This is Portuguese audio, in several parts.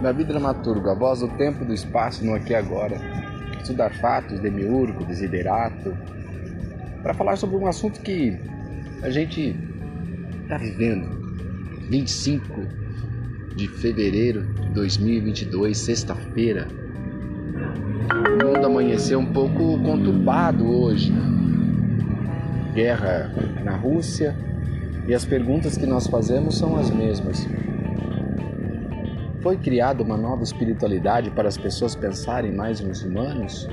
Davi Dramaturgo, a voz do tempo do espaço no aqui e agora. Estudar fatos, demiurgo, desiderato. Para falar sobre um assunto que a gente está vivendo. 25 de fevereiro de 2022, sexta-feira. O mundo amanheceu um pouco conturbado hoje. Guerra na Rússia e as perguntas que nós fazemos são as mesmas. Foi criada uma nova espiritualidade para as pessoas pensarem mais nos humanos?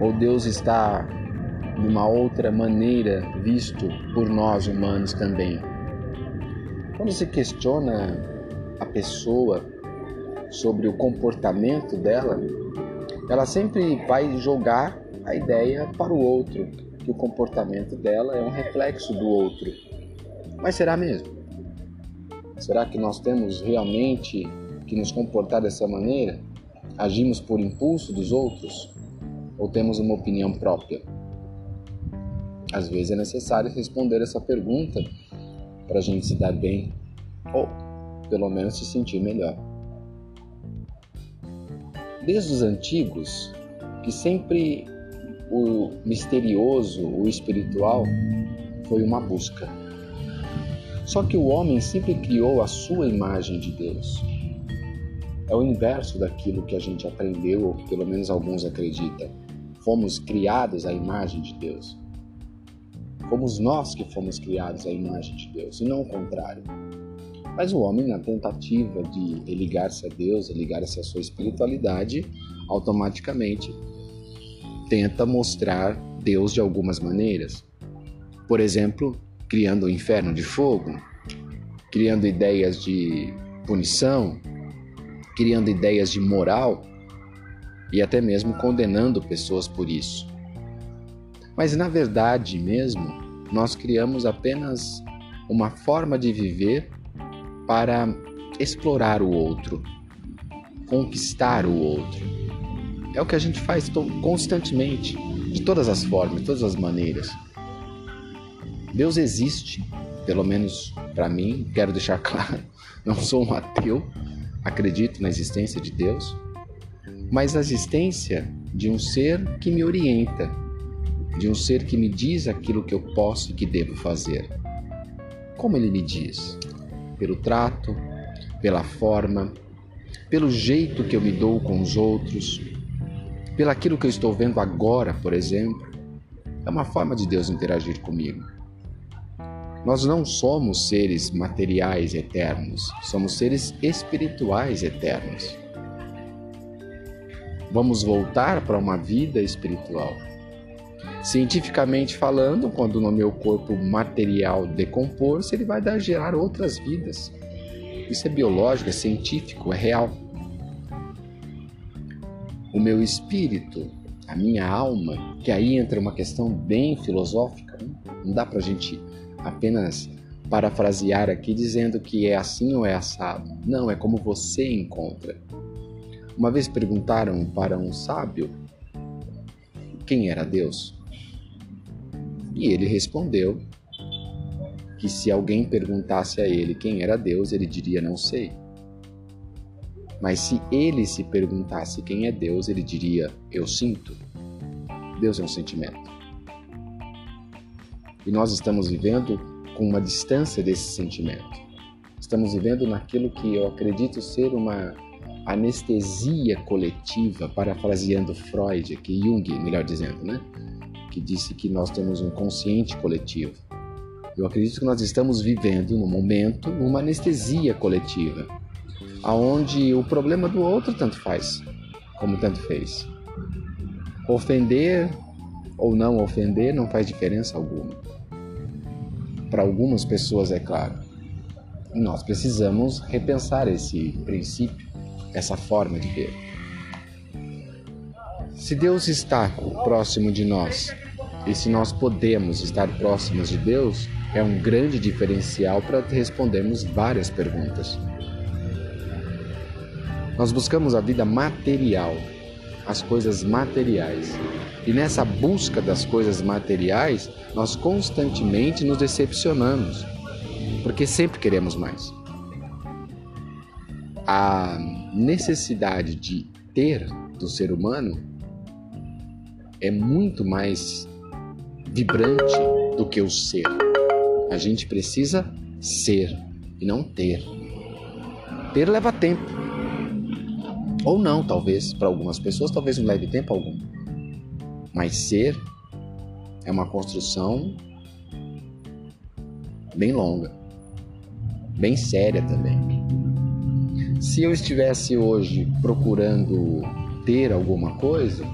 Ou Deus está de uma outra maneira visto por nós humanos também? Quando se questiona a pessoa sobre o comportamento dela, ela sempre vai jogar a ideia para o outro, que o comportamento dela é um reflexo do outro. Mas será mesmo? Será que nós temos realmente que nos comportar dessa maneira? Agimos por impulso dos outros? Ou temos uma opinião própria? Às vezes é necessário responder essa pergunta para a gente se dar bem ou pelo menos se sentir melhor. Desde os antigos, que sempre o misterioso, o espiritual, foi uma busca só que o homem sempre criou a sua imagem de Deus. É o inverso daquilo que a gente aprendeu, ou pelo menos alguns acreditam. Fomos criados à imagem de Deus. Fomos nós que fomos criados à imagem de Deus, e não o contrário. Mas o homem, na tentativa de ligar-se a Deus, ligar-se à sua espiritualidade, automaticamente tenta mostrar Deus de algumas maneiras. Por exemplo, criando o um inferno de fogo, criando ideias de punição, criando ideias de moral e até mesmo condenando pessoas por isso. Mas na verdade mesmo, nós criamos apenas uma forma de viver para explorar o outro, conquistar o outro. É o que a gente faz constantemente, de todas as formas, de todas as maneiras. Deus existe, pelo menos para mim, quero deixar claro, não sou um ateu, acredito na existência de Deus, mas a existência de um ser que me orienta, de um ser que me diz aquilo que eu posso e que devo fazer. Como ele me diz? Pelo trato, pela forma, pelo jeito que eu me dou com os outros, pelaquilo que eu estou vendo agora, por exemplo. É uma forma de Deus interagir comigo. Nós não somos seres materiais eternos, somos seres espirituais eternos. Vamos voltar para uma vida espiritual. Cientificamente falando, quando no meu corpo material decompor-se, ele vai dar gerar outras vidas. Isso é biológico, é científico, é real. O meu espírito, a minha alma, que aí entra uma questão bem filosófica, não dá para a gente apenas parafrasear aqui dizendo que é assim ou é assado. Não, é como você encontra. Uma vez perguntaram para um sábio quem era Deus. E ele respondeu que se alguém perguntasse a ele quem era Deus, ele diria não sei. Mas se ele se perguntasse quem é Deus, ele diria eu sinto. Deus é um sentimento. E nós estamos vivendo com uma distância desse sentimento. Estamos vivendo naquilo que eu acredito ser uma anestesia coletiva, parafraseando Freud, que Jung, melhor dizendo, né? Que disse que nós temos um consciente coletivo. Eu acredito que nós estamos vivendo no momento uma anestesia coletiva, aonde o problema do outro tanto faz, como tanto fez. Ofender ou não ofender não faz diferença alguma. Para algumas pessoas, é claro. Nós precisamos repensar esse princípio, essa forma de ver. Se Deus está próximo de nós e se nós podemos estar próximos de Deus, é um grande diferencial para respondermos várias perguntas. Nós buscamos a vida material, as coisas materiais, e nessa busca das coisas materiais, nós constantemente nos decepcionamos, porque sempre queremos mais. a necessidade de ter do ser humano é muito mais vibrante do que o ser. A gente precisa ser e não ter. Ter leva tempo. Ou não, talvez, para algumas pessoas, talvez não leve tempo algum. Mas ser é uma construção bem longa, bem séria também. Se eu estivesse hoje procurando ter alguma coisa,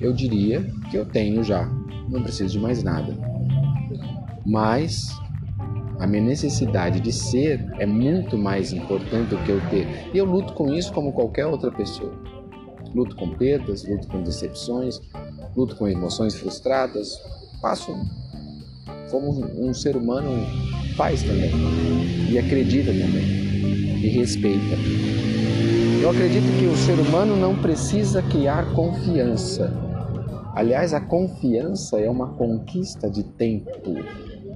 eu diria que eu tenho já, não preciso de mais nada. Mas a minha necessidade de ser é muito mais importante do que eu ter. E eu luto com isso como qualquer outra pessoa. Luto com perdas, luto com decepções, luto com emoções frustradas. Passo como um ser humano faz também. E acredita também. E respeita. Eu acredito que o ser humano não precisa criar confiança. Aliás, a confiança é uma conquista de tempo.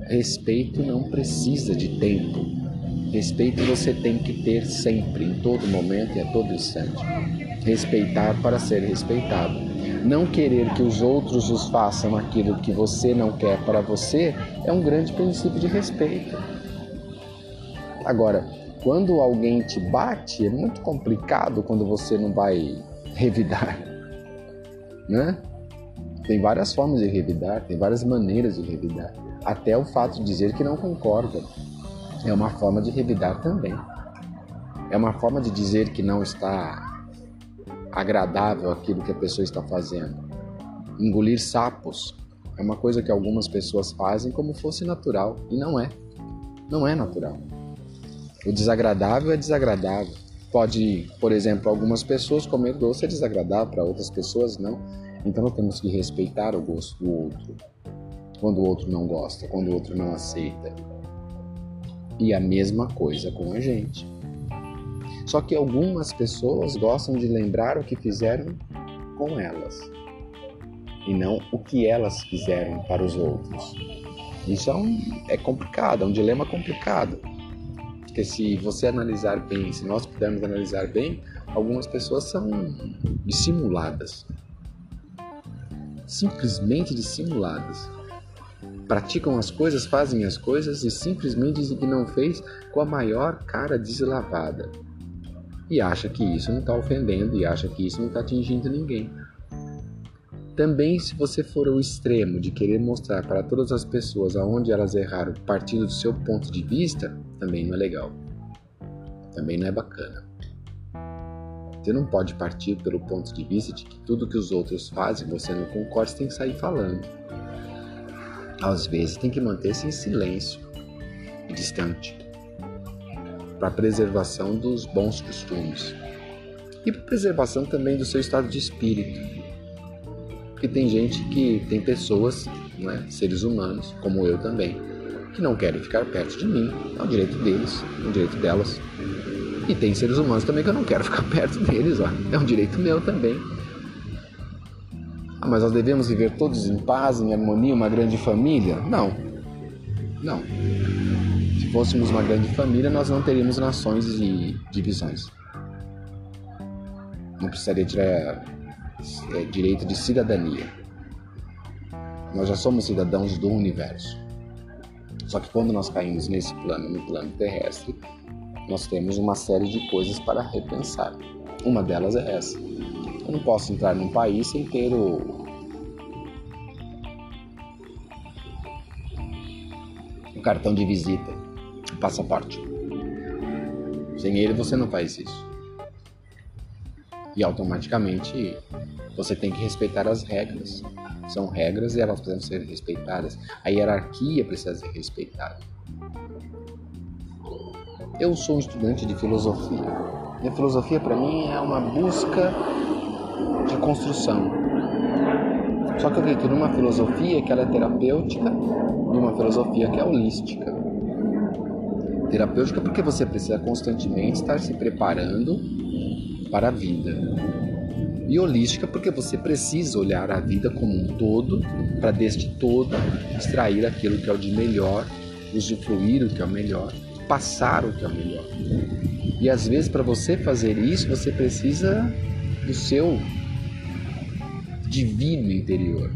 Respeito não precisa de tempo. Respeito você tem que ter sempre, em todo momento e a todo instante. Respeitar para ser respeitado. Não querer que os outros os façam aquilo que você não quer para você é um grande princípio de respeito. Agora, quando alguém te bate, é muito complicado quando você não vai revidar, né? Tem várias formas de revidar, tem várias maneiras de revidar. Até o fato de dizer que não concorda é uma forma de revidar também. É uma forma de dizer que não está agradável aquilo que a pessoa está fazendo. Engolir sapos é uma coisa que algumas pessoas fazem como fosse natural e não é. Não é natural. O desagradável é desagradável. Pode, por exemplo, algumas pessoas comer doce é desagradável, para outras pessoas não. Então temos que respeitar o gosto do outro. Quando o outro não gosta, quando o outro não aceita. E a mesma coisa com a gente. Só que algumas pessoas gostam de lembrar o que fizeram com elas e não o que elas fizeram para os outros. Isso é, um, é complicado, é um dilema complicado. Porque se você analisar bem, se nós pudermos analisar bem, algumas pessoas são dissimuladas. Simplesmente dissimuladas. Praticam as coisas, fazem as coisas e simplesmente dizem que não fez com a maior cara deslavada. E acha que isso não está ofendendo e acha que isso não está atingindo ninguém. Também, se você for ao extremo de querer mostrar para todas as pessoas aonde elas erraram partindo do seu ponto de vista, também não é legal. Também não é bacana. Você não pode partir pelo ponto de vista de que tudo que os outros fazem você não concorda, você tem que sair falando. Às vezes tem que manter-se em silêncio e distante para a preservação dos bons costumes e para a preservação também do seu estado de espírito porque tem gente que tem pessoas, né, seres humanos, como eu também, que não querem ficar perto de mim. É o direito deles, é o direito delas. E tem seres humanos também que eu não quero ficar perto deles, ó. É um direito meu também. Ah, mas nós devemos viver todos em paz, em harmonia, uma grande família? Não. Não. Se fôssemos uma grande família, nós não teríamos nações e divisões. Não precisaria tirar é, direito de cidadania. Nós já somos cidadãos do universo. Só que quando nós caímos nesse plano, no plano terrestre, nós temos uma série de coisas para repensar. Uma delas é essa. Eu não posso entrar num país sem ter o, cartão de visita, o passaporte. Sem ele você não faz isso. E automaticamente você tem que respeitar as regras. São regras e elas precisam ser respeitadas. A hierarquia precisa ser respeitada. Eu sou um estudante de filosofia. E a filosofia para mim é uma busca de construção. Só que eu acredito numa filosofia que ela é terapêutica e uma filosofia que é holística. Terapêutica porque você precisa constantemente estar se preparando para a vida e holística porque você precisa olhar a vida como um todo para deste todo extrair aquilo que é o de melhor, usufruir o que é o melhor, passar o que é o melhor. E às vezes, para você fazer isso, você precisa do seu divino interior.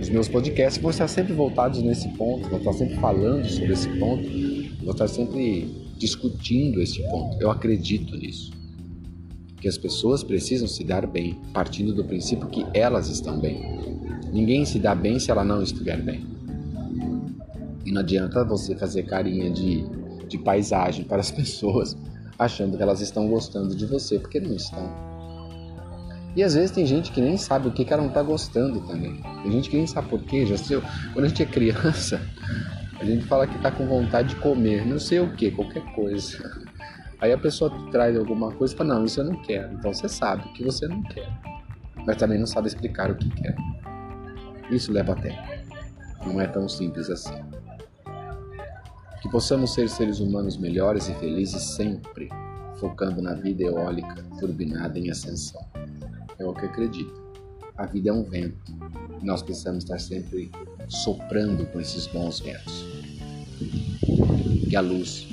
Os meus podcasts vão estar sempre voltados nesse ponto, vou estar sempre falando sobre esse ponto, vou estar sempre discutindo esse ponto. Eu acredito nisso. Que as pessoas precisam se dar bem, partindo do princípio que elas estão bem. Ninguém se dá bem se ela não estiver bem. Não adianta você fazer carinha de, de paisagem para as pessoas achando que elas estão gostando de você, porque não estão. E às vezes tem gente que nem sabe o que, que ela não está gostando também. Tem gente que nem sabe por quê. Já sei, quando a gente é criança, a gente fala que está com vontade de comer, não sei o que, qualquer coisa. Aí a pessoa traz alguma coisa e fala, não, isso eu não quero. Então você sabe que você não quer. Mas também não sabe explicar o que quer. Isso leva tempo. Não é tão simples assim. Possamos ser seres humanos melhores e felizes sempre, focando na vida eólica turbinada em ascensão. É o que acredito. A vida é um vento e nós precisamos estar sempre soprando com esses bons ventos. Que a luz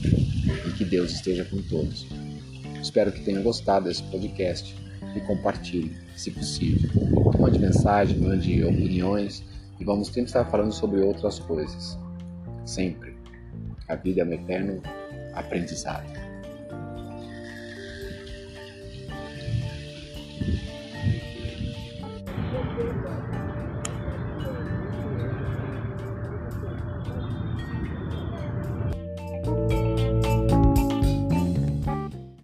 e que Deus esteja com todos. Espero que tenham gostado desse podcast e compartilhe, se possível. Mande mensagem, mande opiniões e vamos sempre estar falando sobre outras coisas. Sempre. A vida é um eterno aprendizado.